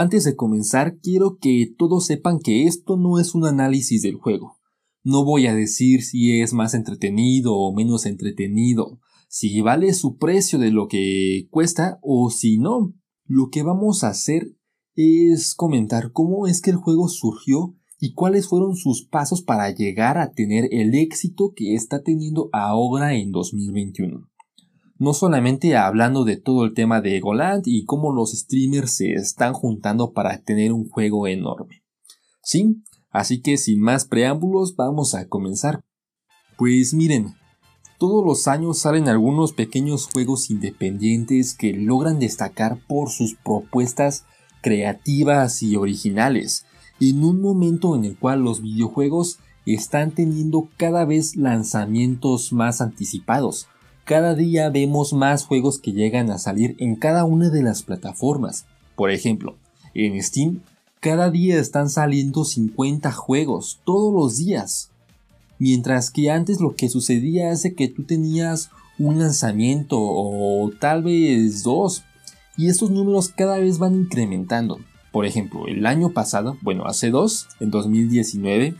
Antes de comenzar, quiero que todos sepan que esto no es un análisis del juego. No voy a decir si es más entretenido o menos entretenido, si vale su precio de lo que cuesta o si no. Lo que vamos a hacer es comentar cómo es que el juego surgió y cuáles fueron sus pasos para llegar a tener el éxito que está teniendo ahora en 2021. No solamente hablando de todo el tema de Goland y cómo los streamers se están juntando para tener un juego enorme. Sí, así que sin más preámbulos vamos a comenzar. Pues miren, todos los años salen algunos pequeños juegos independientes que logran destacar por sus propuestas creativas y originales, en un momento en el cual los videojuegos están teniendo cada vez lanzamientos más anticipados. Cada día vemos más juegos que llegan a salir en cada una de las plataformas. Por ejemplo, en Steam, cada día están saliendo 50 juegos, todos los días. Mientras que antes lo que sucedía es que tú tenías un lanzamiento o tal vez dos, y estos números cada vez van incrementando. Por ejemplo, el año pasado, bueno, hace dos, en 2019,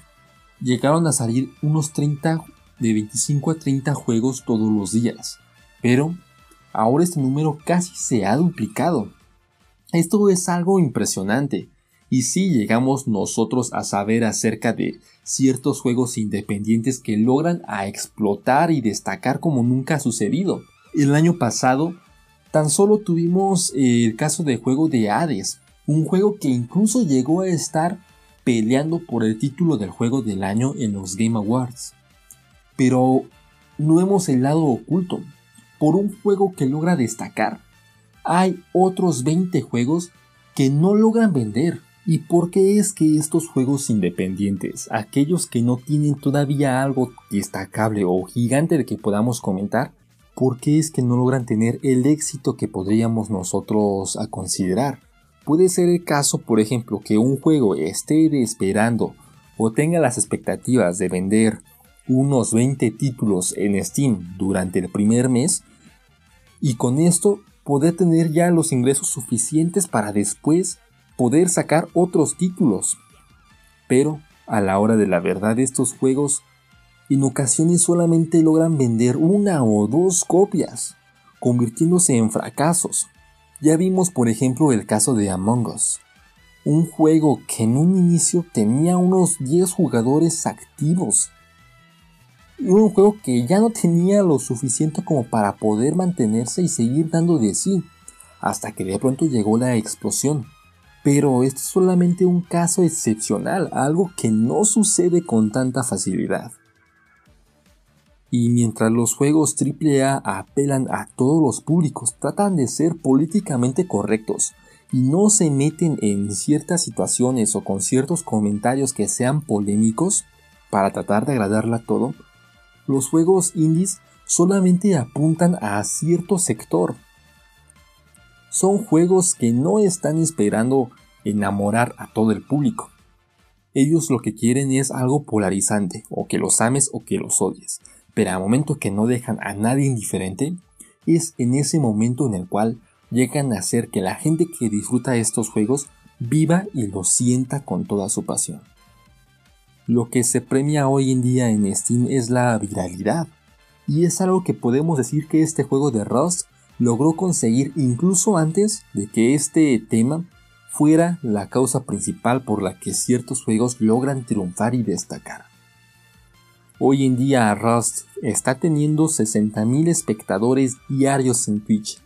llegaron a salir unos 30, de 25 a 30 juegos todos los días. Pero ahora este número casi se ha duplicado. Esto es algo impresionante. Y si llegamos nosotros a saber acerca de ciertos juegos independientes que logran a explotar y destacar como nunca ha sucedido. El año pasado tan solo tuvimos el caso del juego de Hades, un juego que incluso llegó a estar peleando por el título del juego del año en los Game Awards. Pero no vemos el lado oculto. Por un juego que logra destacar, hay otros 20 juegos que no logran vender. ¿Y por qué es que estos juegos independientes, aquellos que no tienen todavía algo destacable o gigante de que podamos comentar, por qué es que no logran tener el éxito que podríamos nosotros a considerar? Puede ser el caso, por ejemplo, que un juego esté esperando o tenga las expectativas de vender unos 20 títulos en Steam durante el primer mes y con esto poder tener ya los ingresos suficientes para después poder sacar otros títulos. Pero a la hora de la verdad estos juegos en ocasiones solamente logran vender una o dos copias, convirtiéndose en fracasos. Ya vimos por ejemplo el caso de Among Us, un juego que en un inicio tenía unos 10 jugadores activos. Un juego que ya no tenía lo suficiente como para poder mantenerse y seguir dando de sí, hasta que de pronto llegó la explosión. Pero esto es solamente un caso excepcional, algo que no sucede con tanta facilidad. Y mientras los juegos AAA apelan a todos los públicos, tratan de ser políticamente correctos y no se meten en ciertas situaciones o con ciertos comentarios que sean polémicos para tratar de agradarle a todo, los juegos indies solamente apuntan a cierto sector. Son juegos que no están esperando enamorar a todo el público. Ellos lo que quieren es algo polarizante, o que los ames o que los odies pero al momento que no dejan a nadie indiferente, es en ese momento en el cual llegan a hacer que la gente que disfruta estos juegos viva y lo sienta con toda su pasión. Lo que se premia hoy en día en Steam es la viralidad, y es algo que podemos decir que este juego de Rust logró conseguir incluso antes de que este tema fuera la causa principal por la que ciertos juegos logran triunfar y destacar. Hoy en día Rust está teniendo 60.000 espectadores diarios en Twitch,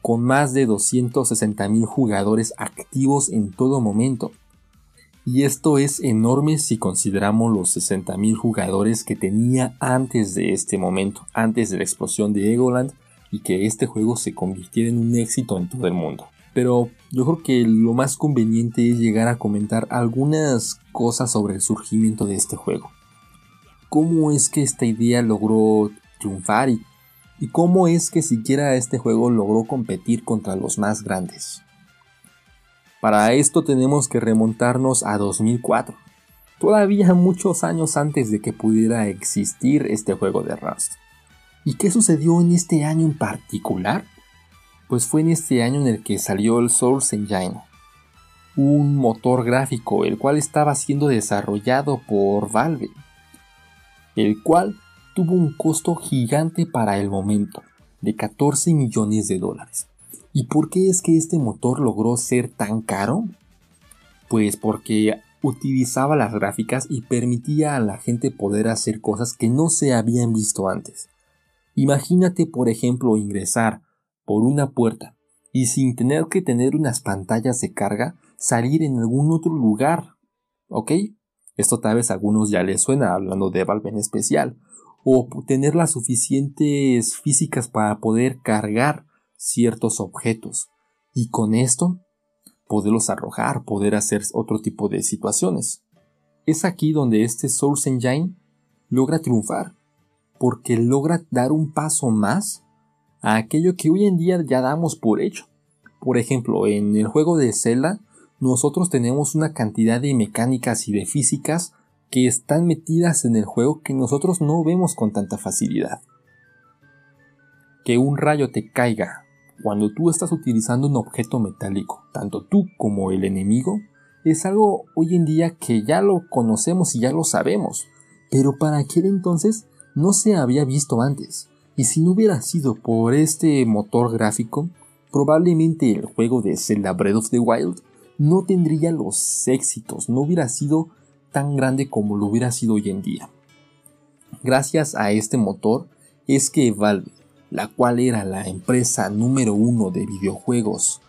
con más de 260.000 jugadores activos en todo momento. Y esto es enorme si consideramos los 60.000 jugadores que tenía antes de este momento, antes de la explosión de Egoland y que este juego se convirtiera en un éxito en todo el mundo. Pero yo creo que lo más conveniente es llegar a comentar algunas cosas sobre el surgimiento de este juego cómo es que esta idea logró triunfar y, cómo es que siquiera este juego logró competir contra los más grandes. Para esto tenemos que remontarnos a 2004, todavía muchos años antes de que pudiera existir este juego de Rust. ¿Y qué sucedió en este año en particular? Pues fue en este año en el que salió el Source Engine, un motor gráfico el cual estaba siendo desarrollado por Valve, el cual tuvo un costo gigante para el momento, de 14 millones de dólares. ¿Y por qué es que este motor logró ser tan caro? Pues porque utilizaba las gráficas y permitía a la gente poder hacer cosas que no se habían visto antes. Imagínate, por ejemplo, ingresar por una puerta y sin tener que tener unas pantallas de carga, salir en algún otro lugar. ¿Ok? Esto tal vez a algunos ya les suena hablando de Valve en especial. O tener las suficientes físicas para poder cargar ciertos objetos. Y con esto, poderlos arrojar, poder hacer otro tipo de situaciones. Es aquí donde este Source Engine logra triunfar, porque logra dar un paso más a aquello que hoy en día ya damos por hecho. Por ejemplo, en el juego de Zelda, nosotros tenemos una cantidad de mecánicas y de físicas que están metidas en el juego que nosotros no vemos con tanta facilidad. Que un rayo te caiga cuando tú estás utilizando un objeto metálico, tanto tú como el enemigo, es algo hoy en día que ya lo conocemos y ya lo sabemos, pero para aquel entonces no se había visto antes. Y si no hubiera sido por este motor gráfico, probablemente el juego de Zelda Breath of the Wild no tendría los éxitos, no hubiera sido tan grande como lo hubiera sido hoy en día. Gracias a este motor es que Valve, la cual era la empresa número uno de videojuegos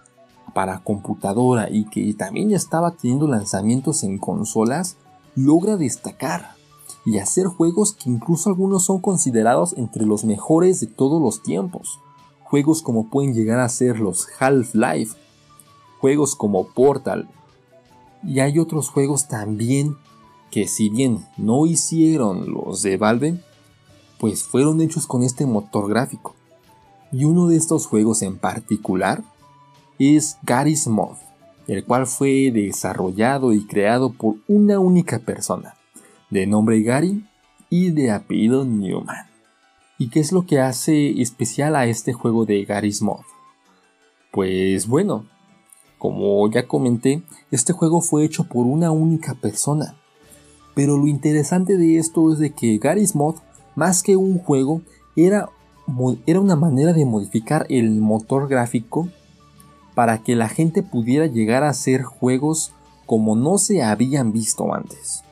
para computadora y que también estaba teniendo lanzamientos en consolas, logra destacar y hacer juegos que incluso algunos son considerados entre los mejores de todos los tiempos. Juegos como pueden llegar a ser los Half-Life, juegos como Portal, y hay otros juegos también que si bien no hicieron los de Valve, pues fueron hechos con este motor gráfico. Y uno de estos juegos en particular es Garry's Mod, el cual fue desarrollado y creado por una única persona, de nombre Gary y de apellido Newman. ¿Y qué es lo que hace especial a este juego de Garry's Mod? Pues bueno, como ya comenté, este juego fue hecho por una única persona. Pero lo interesante de esto es de que Garry's Mod, más que un juego, era, era una manera de modificar el motor gráfico para que la gente pudiera llegar a hacer juegos como no se habían visto antes.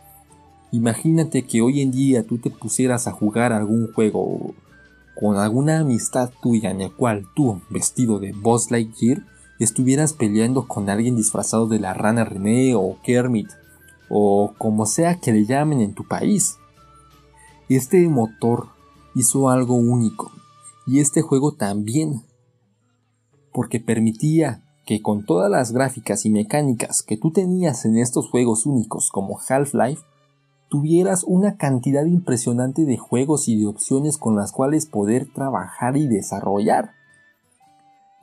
Imagínate que hoy en día tú te pusieras a jugar algún juego con alguna amistad tuya en el cual tú, vestido de Boss Lightyear, estuvieras peleando con alguien disfrazado de la rana René o Kermit o como sea que le llamen en tu país. Este motor hizo algo único y este juego también porque permitía que con todas las gráficas y mecánicas que tú tenías en estos juegos únicos como Half-Life tuvieras una cantidad impresionante de juegos y de opciones con las cuales poder trabajar y desarrollar.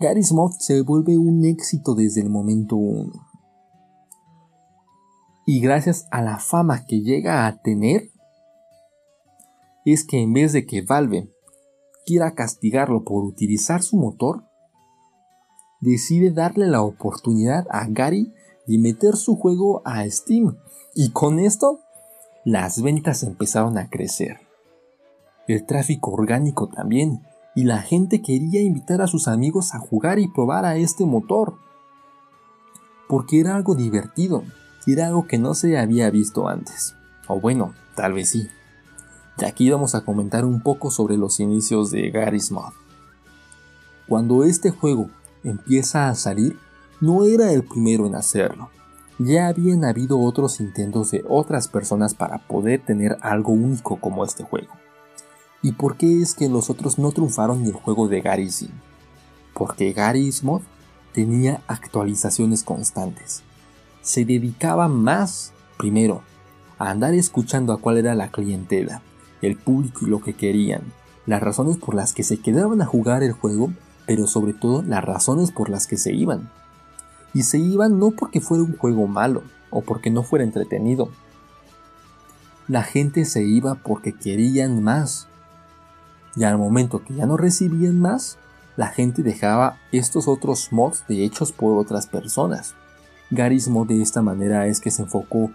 Garry's Mod se vuelve un éxito desde el momento 1. Y gracias a la fama que llega a tener, es que en vez de que Valve quiera castigarlo por utilizar su motor, decide darle la oportunidad a Gary de meter su juego a Steam. Y con esto las ventas empezaron a crecer. El tráfico orgánico también, y la gente quería invitar a sus amigos a jugar y probar a este motor. Porque era algo divertido, era algo que no se había visto antes. O bueno, tal vez sí. Aquí vamos a comentar un poco sobre los inicios de Garry's Mod. Cuando este juego empieza a salir, no era el primero en hacerlo ya habían habido otros intentos de otras personas para poder tener algo único como este juego. ¿Y por qué es que los otros no triunfaron ni el juego de Garry's Porque Garry's Mod tenía actualizaciones constantes. Se dedicaba más, primero, a andar escuchando a cuál era la clientela, el público y lo que querían, las razones por las que se quedaban a jugar el juego, pero sobre todo las razones por las que se iban y se iban no porque fuera un juego malo o porque no fuera entretenido. La gente se iba porque querían más. Y al momento que ya no recibían más, la gente dejaba estos otros mods de hechos por otras personas. Garismo de esta manera es que se enfocó,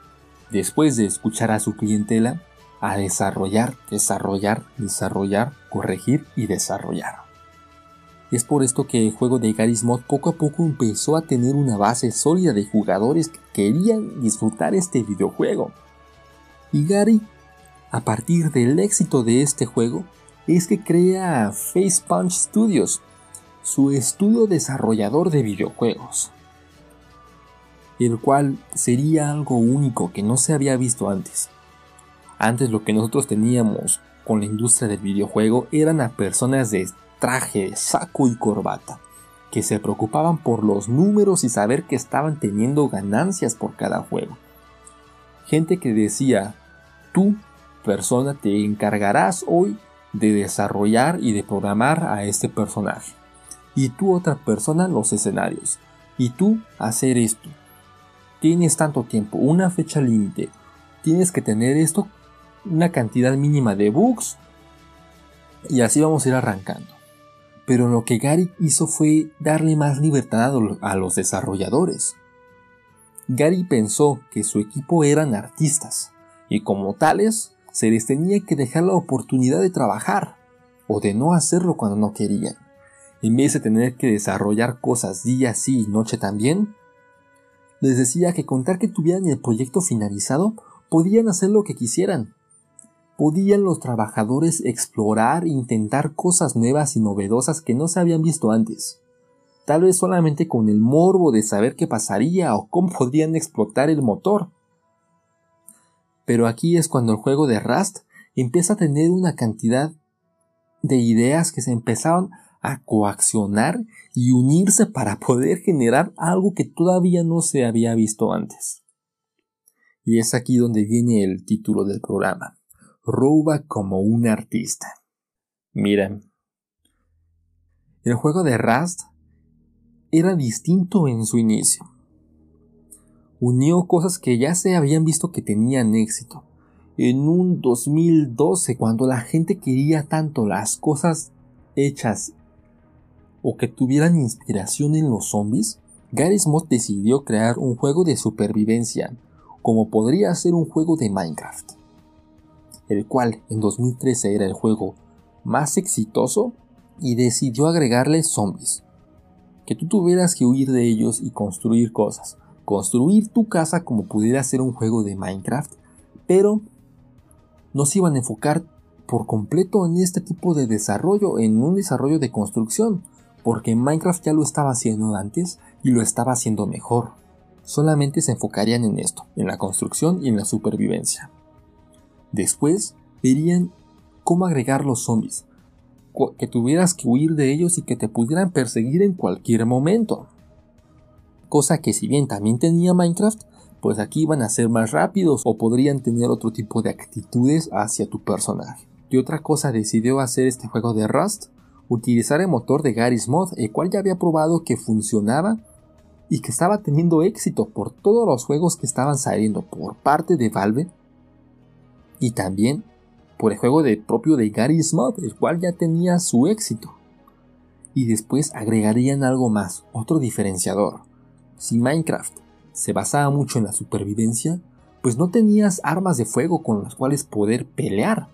después de escuchar a su clientela, a desarrollar, desarrollar, desarrollar, corregir y desarrollar. Es por esto que el juego de Garry's Mod poco a poco empezó a tener una base sólida de jugadores que querían disfrutar este videojuego. Y Gary, a partir del éxito de este juego, es que crea Face Punch Studios, su estudio desarrollador de videojuegos, el cual sería algo único que no se había visto antes. Antes lo que nosotros teníamos con la industria del videojuego eran a personas de traje, saco y corbata, que se preocupaban por los números y saber que estaban teniendo ganancias por cada juego. Gente que decía, tú, persona, te encargarás hoy de desarrollar y de programar a este personaje. Y tú, otra persona, los escenarios. Y tú, hacer esto. Tienes tanto tiempo, una fecha límite. Tienes que tener esto, una cantidad mínima de bugs. Y así vamos a ir arrancando pero lo que Gary hizo fue darle más libertad a los desarrolladores. Gary pensó que su equipo eran artistas, y como tales, se les tenía que dejar la oportunidad de trabajar, o de no hacerlo cuando no querían. En vez de tener que desarrollar cosas día sí y noche también, les decía que contar que tuvieran el proyecto finalizado, podían hacer lo que quisieran, podían los trabajadores explorar e intentar cosas nuevas y novedosas que no se habían visto antes. Tal vez solamente con el morbo de saber qué pasaría o cómo podrían explotar el motor. Pero aquí es cuando el juego de Rust empieza a tener una cantidad de ideas que se empezaron a coaccionar y unirse para poder generar algo que todavía no se había visto antes. Y es aquí donde viene el título del programa. Roba como un artista. Miren, el juego de Rust era distinto en su inicio. Unió cosas que ya se habían visto que tenían éxito. En un 2012, cuando la gente quería tanto las cosas hechas o que tuvieran inspiración en los zombies, Gary Smith decidió crear un juego de supervivencia, como podría ser un juego de Minecraft el cual en 2013 era el juego más exitoso, y decidió agregarle zombies. Que tú tuvieras que huir de ellos y construir cosas. Construir tu casa como pudiera ser un juego de Minecraft, pero no se iban a enfocar por completo en este tipo de desarrollo, en un desarrollo de construcción, porque Minecraft ya lo estaba haciendo antes y lo estaba haciendo mejor. Solamente se enfocarían en esto, en la construcción y en la supervivencia. Después verían cómo agregar los zombies, que tuvieras que huir de ellos y que te pudieran perseguir en cualquier momento. Cosa que si bien también tenía Minecraft, pues aquí iban a ser más rápidos o podrían tener otro tipo de actitudes hacia tu personaje. Y otra cosa decidió hacer este juego de Rust, utilizar el motor de Garry's Mod, el cual ya había probado que funcionaba y que estaba teniendo éxito por todos los juegos que estaban saliendo por parte de Valve y también por el juego de propio de Gary Smith, el cual ya tenía su éxito. Y después agregarían algo más, otro diferenciador. Si Minecraft se basaba mucho en la supervivencia, pues no tenías armas de fuego con las cuales poder pelear,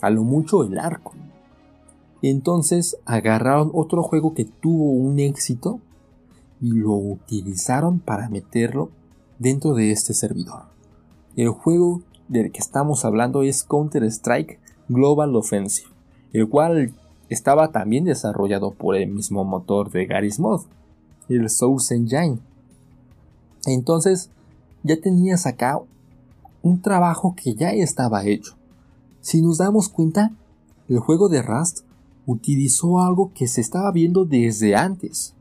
a lo mucho el arco. Entonces agarraron otro juego que tuvo un éxito y lo utilizaron para meterlo dentro de este servidor. El juego del que estamos hablando es Counter-Strike Global Offensive, el cual estaba también desarrollado por el mismo motor de Garry's Mod, el Source Engine. Entonces, ya tenías acá un trabajo que ya estaba hecho. Si nos damos cuenta, el juego de Rust utilizó algo que se estaba viendo desde antes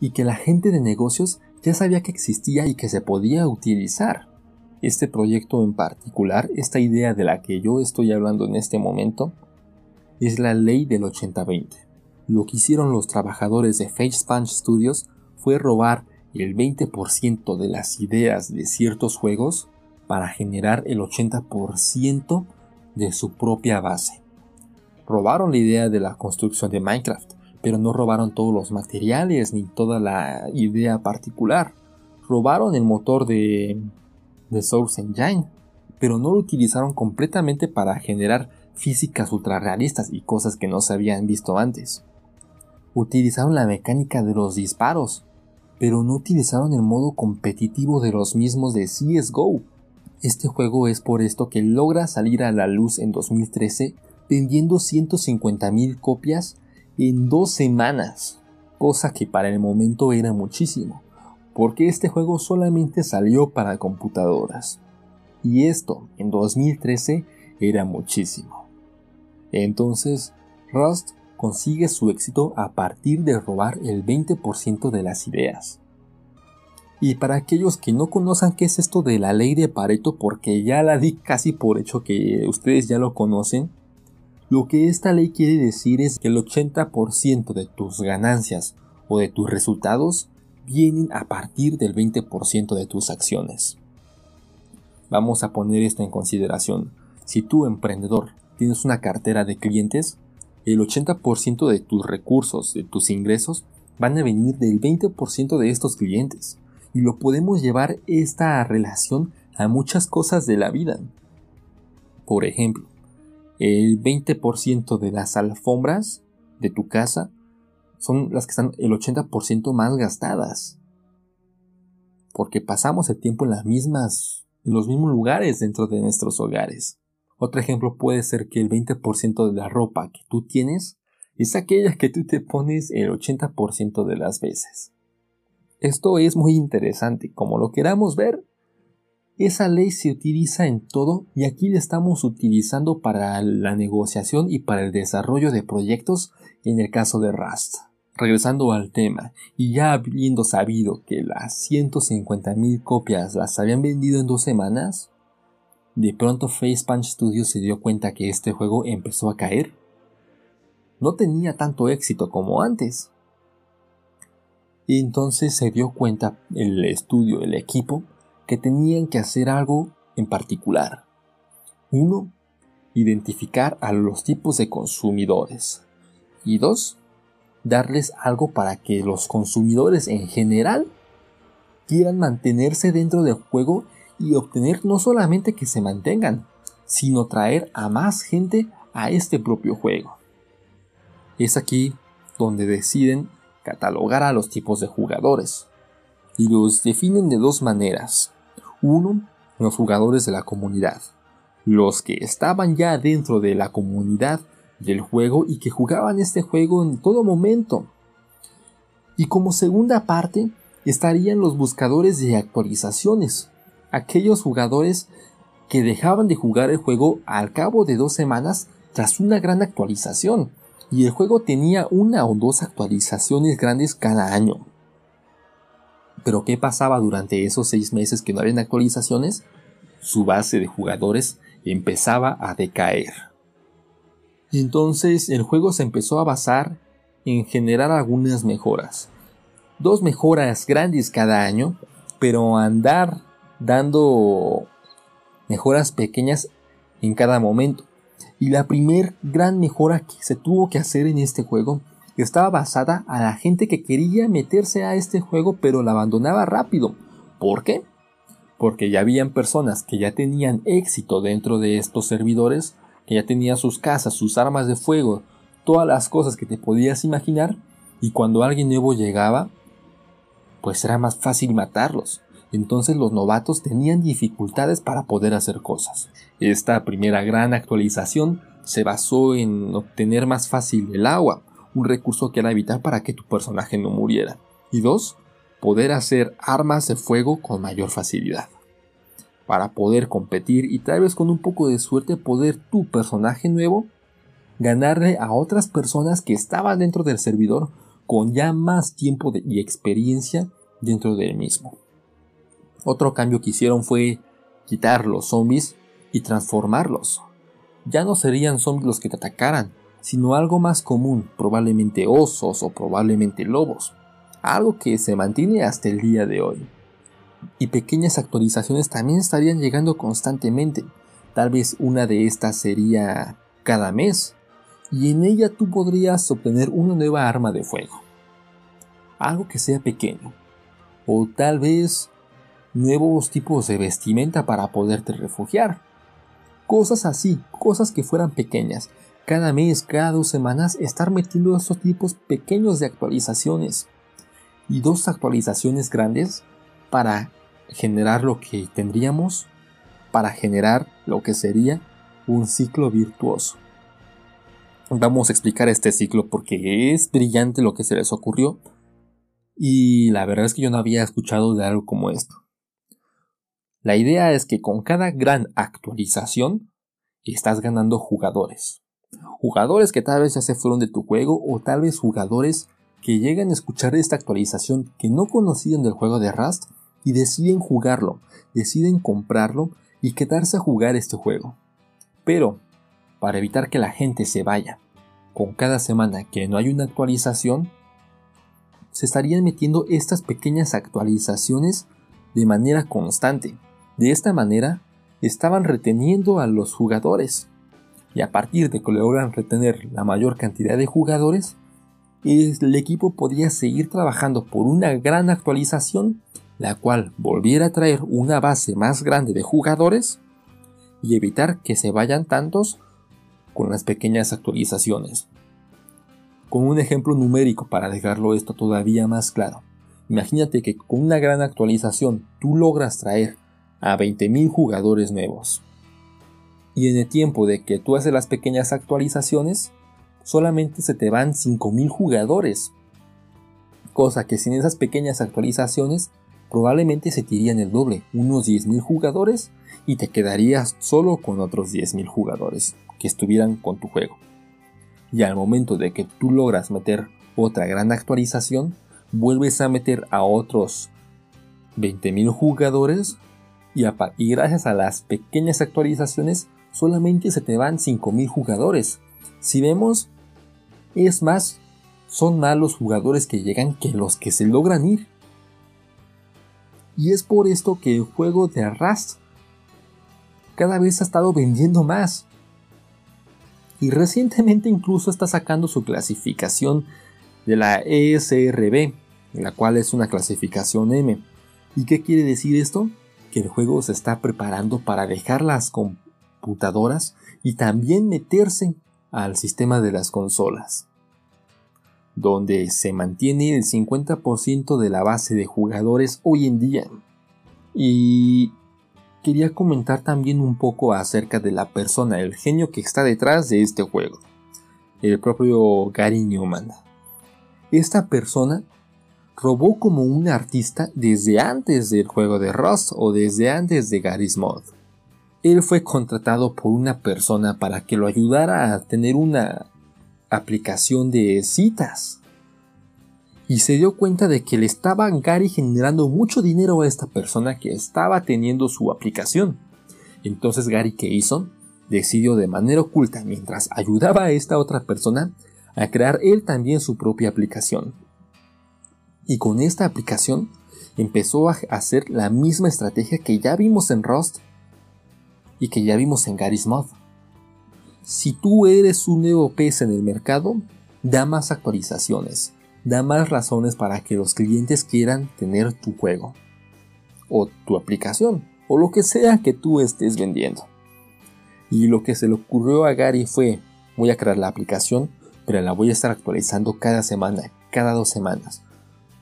y que la gente de negocios ya sabía que existía y que se podía utilizar. Este proyecto en particular, esta idea de la que yo estoy hablando en este momento, es la ley del 80-20. Lo que hicieron los trabajadores de Punch Studios fue robar el 20% de las ideas de ciertos juegos para generar el 80% de su propia base. Robaron la idea de la construcción de Minecraft, pero no robaron todos los materiales ni toda la idea particular robaron el motor de, de Source Engine, pero no lo utilizaron completamente para generar físicas ultrarrealistas y cosas que no se habían visto antes. Utilizaron la mecánica de los disparos, pero no utilizaron el modo competitivo de los mismos de CSGO. Este juego es por esto que logra salir a la luz en 2013 vendiendo 150.000 copias en dos semanas, cosa que para el momento era muchísimo, porque este juego solamente salió para computadoras. Y esto en 2013 era muchísimo. Entonces, Rust consigue su éxito a partir de robar el 20% de las ideas. Y para aquellos que no conozcan qué es esto de la ley de Pareto, porque ya la di casi por hecho que ustedes ya lo conocen, lo que esta ley quiere decir es que el 80% de tus ganancias o de tus resultados vienen a partir del 20% de tus acciones. Vamos a poner esto en consideración. Si tú, emprendedor, tienes una cartera de clientes, el 80% de tus recursos, de tus ingresos, van a venir del 20% de estos clientes. Y lo podemos llevar esta relación a muchas cosas de la vida. Por ejemplo, el 20% de las alfombras de tu casa son las que están el 80% más gastadas. Porque pasamos el tiempo en las mismas, en los mismos lugares dentro de nuestros hogares. Otro ejemplo puede ser que el 20% de la ropa que tú tienes es aquella que tú te pones el 80% de las veces. Esto es muy interesante, como lo queramos ver. Esa ley se utiliza en todo y aquí la estamos utilizando para la negociación y para el desarrollo de proyectos en el caso de Rust. Regresando al tema, y ya habiendo sabido que las 150.000 copias las habían vendido en dos semanas, de pronto Facepunch Studios se dio cuenta que este juego empezó a caer. No tenía tanto éxito como antes. Y entonces se dio cuenta el estudio, el equipo, que tenían que hacer algo en particular. Uno, identificar a los tipos de consumidores. Y dos, darles algo para que los consumidores en general quieran mantenerse dentro del juego y obtener no solamente que se mantengan, sino traer a más gente a este propio juego. Es aquí donde deciden catalogar a los tipos de jugadores y los definen de dos maneras. Uno, los jugadores de la comunidad, los que estaban ya dentro de la comunidad del juego y que jugaban este juego en todo momento. Y como segunda parte estarían los buscadores de actualizaciones, aquellos jugadores que dejaban de jugar el juego al cabo de dos semanas tras una gran actualización, y el juego tenía una o dos actualizaciones grandes cada año. Pero ¿qué pasaba durante esos seis meses que no habían actualizaciones? Su base de jugadores empezaba a decaer. Entonces el juego se empezó a basar en generar algunas mejoras. Dos mejoras grandes cada año, pero andar dando mejoras pequeñas en cada momento. Y la primer gran mejora que se tuvo que hacer en este juego estaba basada a la gente que quería meterse a este juego pero la abandonaba rápido. ¿Por qué? Porque ya habían personas que ya tenían éxito dentro de estos servidores, que ya tenían sus casas, sus armas de fuego, todas las cosas que te podías imaginar, y cuando alguien nuevo llegaba, pues era más fácil matarlos entonces los novatos tenían dificultades para poder hacer cosas. Esta primera gran actualización se basó en obtener más fácil el agua, un recurso que era vital para que tu personaje no muriera. Y dos, poder hacer armas de fuego con mayor facilidad. Para poder competir y tal vez con un poco de suerte poder tu personaje nuevo ganarle a otras personas que estaban dentro del servidor con ya más tiempo y experiencia dentro del mismo. Otro cambio que hicieron fue quitar los zombies y transformarlos. Ya no serían zombies los que te atacaran, sino algo más común, probablemente osos o probablemente lobos, algo que se mantiene hasta el día de hoy. Y pequeñas actualizaciones también estarían llegando constantemente, tal vez una de estas sería cada mes, y en ella tú podrías obtener una nueva arma de fuego. Algo que sea pequeño, o tal vez nuevos tipos de vestimenta para poderte refugiar. Cosas así, cosas que fueran pequeñas. Cada mes, cada dos semanas, estar metiendo estos tipos pequeños de actualizaciones. Y dos actualizaciones grandes para generar lo que tendríamos, para generar lo que sería un ciclo virtuoso. Vamos a explicar este ciclo porque es brillante lo que se les ocurrió y la verdad es que yo no había escuchado de algo como esto. La idea es que con cada gran actualización estás ganando jugadores. Jugadores que tal vez ya se fueron de tu juego o tal vez jugadores que llegan a escuchar esta actualización que no conocían del juego de Rust y deciden jugarlo, deciden comprarlo y quedarse a jugar este juego. Pero, para evitar que la gente se vaya, con cada semana que no hay una actualización, se estarían metiendo estas pequeñas actualizaciones de manera constante. De esta manera, estaban reteniendo a los jugadores. Y a partir de que logran retener la mayor cantidad de jugadores, el equipo podía seguir trabajando por una gran actualización, la cual volviera a traer una base más grande de jugadores y evitar que se vayan tantos con las pequeñas actualizaciones. Con un ejemplo numérico para dejarlo esto todavía más claro. Imagínate que con una gran actualización tú logras traer a 20.000 jugadores nuevos. Y en el tiempo de que tú haces las pequeñas actualizaciones, solamente se te van 5.000 jugadores. Cosa que sin esas pequeñas actualizaciones probablemente se te irían el doble, unos 10.000 jugadores, y te quedarías solo con otros 10.000 jugadores que estuvieran con tu juego. Y al momento de que tú logras meter otra gran actualización, vuelves a meter a otros 20.000 jugadores y, y, gracias a las pequeñas actualizaciones solamente se te van 5.000 jugadores. Si vemos, es más, son más los jugadores que llegan que los que se logran ir. Y es por esto que el juego de Rust cada vez ha estado vendiendo más. Y recientemente incluso está sacando su clasificación de la ESRB, la cual es una clasificación M. ¿Y qué quiere decir esto? Que el juego se está preparando para dejar las computadoras y también meterse al sistema de las consolas, donde se mantiene el 50% de la base de jugadores hoy en día. Y quería comentar también un poco acerca de la persona, el genio que está detrás de este juego, el propio Gary Newman. Esta persona robó como un artista desde antes del juego de Rust o desde antes de Gary's Mod. Él fue contratado por una persona para que lo ayudara a tener una aplicación de citas y se dio cuenta de que le estaba Gary generando mucho dinero a esta persona que estaba teniendo su aplicación. Entonces Gary, ¿qué hizo? Decidió de manera oculta, mientras ayudaba a esta otra persona, a crear él también su propia aplicación. Y con esta aplicación empezó a hacer la misma estrategia que ya vimos en Rust y que ya vimos en Gary's Mod. Si tú eres un nuevo pez en el mercado, da más actualizaciones, da más razones para que los clientes quieran tener tu juego o tu aplicación o lo que sea que tú estés vendiendo. Y lo que se le ocurrió a Gary fue, voy a crear la aplicación, pero la voy a estar actualizando cada semana, cada dos semanas.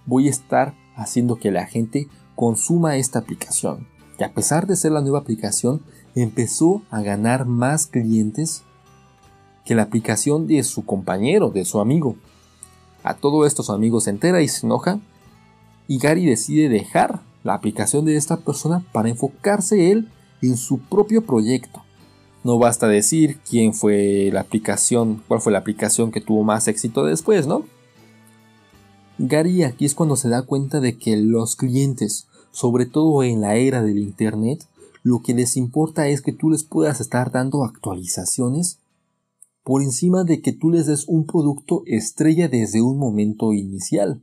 Voy a estar haciendo que la gente consuma esta aplicación. Y a pesar de ser la nueva aplicación, empezó a ganar más clientes que la aplicación de su compañero, de su amigo. A todo esto su amigo se entera y se enoja y Gary decide dejar la aplicación de esta persona para enfocarse él en su propio proyecto. No basta decir quién fue la aplicación, cuál fue la aplicación que tuvo más éxito después, ¿no? Gary aquí es cuando se da cuenta de que los clientes, sobre todo en la era del Internet, lo que les importa es que tú les puedas estar dando actualizaciones por encima de que tú les des un producto estrella desde un momento inicial.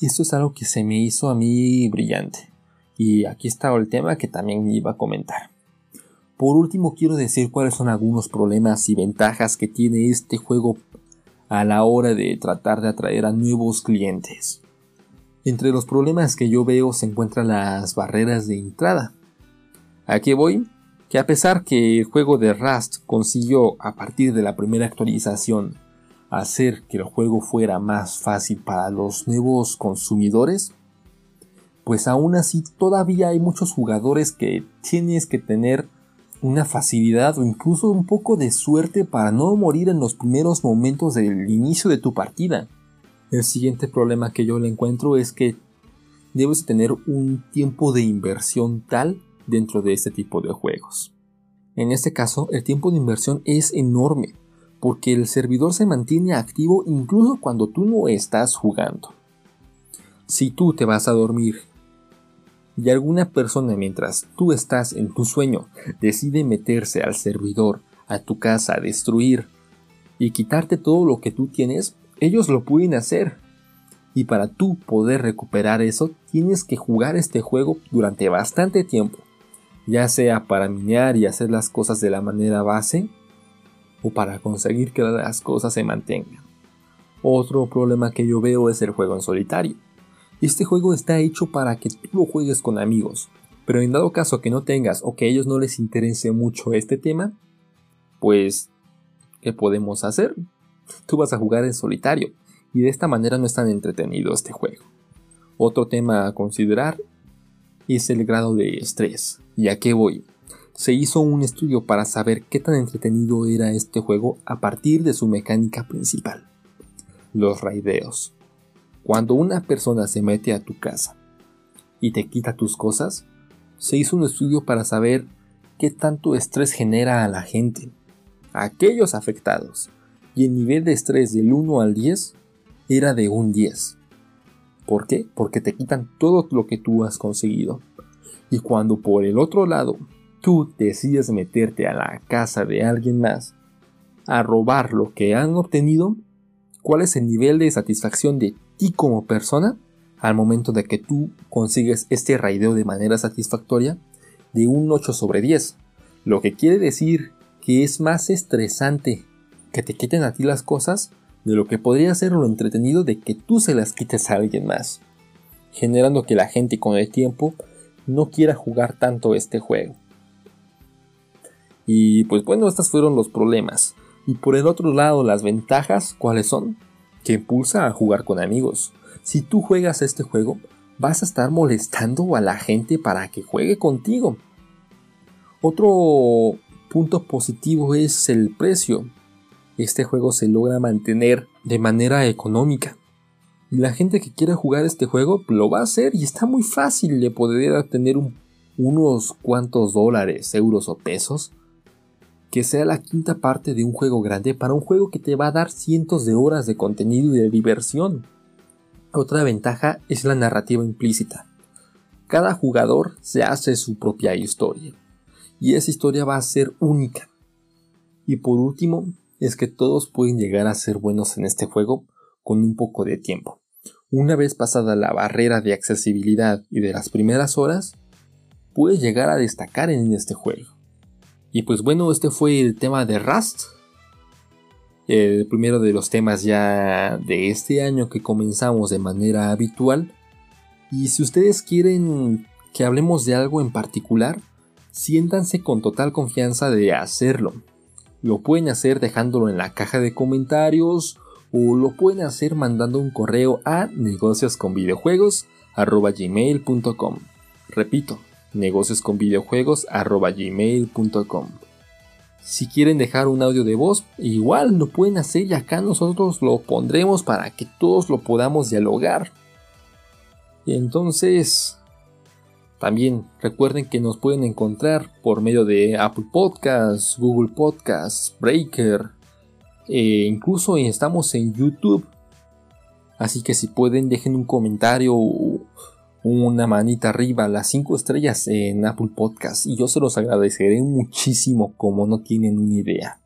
Esto es algo que se me hizo a mí brillante. Y aquí está el tema que también iba a comentar. Por último quiero decir cuáles son algunos problemas y ventajas que tiene este juego a la hora de tratar de atraer a nuevos clientes. Entre los problemas que yo veo se encuentran las barreras de entrada. ¿A qué voy? Que a pesar que el juego de Rust consiguió a partir de la primera actualización hacer que el juego fuera más fácil para los nuevos consumidores, pues aún así todavía hay muchos jugadores que tienes que tener una facilidad o incluso un poco de suerte para no morir en los primeros momentos del inicio de tu partida. El siguiente problema que yo le encuentro es que debes tener un tiempo de inversión tal dentro de este tipo de juegos. En este caso, el tiempo de inversión es enorme, porque el servidor se mantiene activo incluso cuando tú no estás jugando. Si tú te vas a dormir y alguna persona mientras tú estás en tu sueño decide meterse al servidor, a tu casa, a destruir y quitarte todo lo que tú tienes, ellos lo pueden hacer. Y para tú poder recuperar eso, tienes que jugar este juego durante bastante tiempo ya sea para minear y hacer las cosas de la manera base o para conseguir que las cosas se mantengan. Otro problema que yo veo es el juego en solitario. Este juego está hecho para que tú lo juegues con amigos, pero en dado caso que no tengas o que a ellos no les interese mucho este tema, pues, ¿qué podemos hacer? Tú vas a jugar en solitario y de esta manera no es tan entretenido este juego. Otro tema a considerar es el grado de estrés. ¿Y a qué voy? Se hizo un estudio para saber qué tan entretenido era este juego a partir de su mecánica principal, los raideos. Cuando una persona se mete a tu casa y te quita tus cosas, se hizo un estudio para saber qué tanto estrés genera a la gente, a aquellos afectados, y el nivel de estrés del 1 al 10 era de un 10. ¿Por qué? Porque te quitan todo lo que tú has conseguido. Y cuando por el otro lado tú decides meterte a la casa de alguien más a robar lo que han obtenido, ¿cuál es el nivel de satisfacción de ti como persona al momento de que tú consigues este raideo de manera satisfactoria de un 8 sobre 10? Lo que quiere decir que es más estresante que te quiten a ti las cosas de lo que podría ser lo entretenido de que tú se las quites a alguien más, generando que la gente con el tiempo no quiera jugar tanto este juego. Y pues bueno, estos fueron los problemas. Y por el otro lado, las ventajas, ¿cuáles son? Que impulsa a jugar con amigos. Si tú juegas este juego, vas a estar molestando a la gente para que juegue contigo. Otro punto positivo es el precio este juego se logra mantener de manera económica. La gente que quiera jugar este juego lo va a hacer y está muy fácil de poder obtener unos cuantos dólares, euros o pesos. Que sea la quinta parte de un juego grande para un juego que te va a dar cientos de horas de contenido y de diversión. Otra ventaja es la narrativa implícita. Cada jugador se hace su propia historia. Y esa historia va a ser única. Y por último, es que todos pueden llegar a ser buenos en este juego con un poco de tiempo. Una vez pasada la barrera de accesibilidad y de las primeras horas, puedes llegar a destacar en este juego. Y pues bueno, este fue el tema de Rust. El primero de los temas ya de este año que comenzamos de manera habitual. Y si ustedes quieren que hablemos de algo en particular, siéntanse con total confianza de hacerlo. Lo pueden hacer dejándolo en la caja de comentarios o lo pueden hacer mandando un correo a negociosconvideojuegos@gmail.com. Repito, negociosconvideojuegos@gmail.com. Si quieren dejar un audio de voz, igual lo pueden hacer y acá nosotros lo pondremos para que todos lo podamos dialogar. Y entonces, también recuerden que nos pueden encontrar por medio de Apple Podcasts, Google Podcasts, Breaker, e incluso estamos en YouTube. Así que si pueden dejen un comentario o una manita arriba, las 5 estrellas en Apple Podcasts y yo se los agradeceré muchísimo como no tienen ni idea.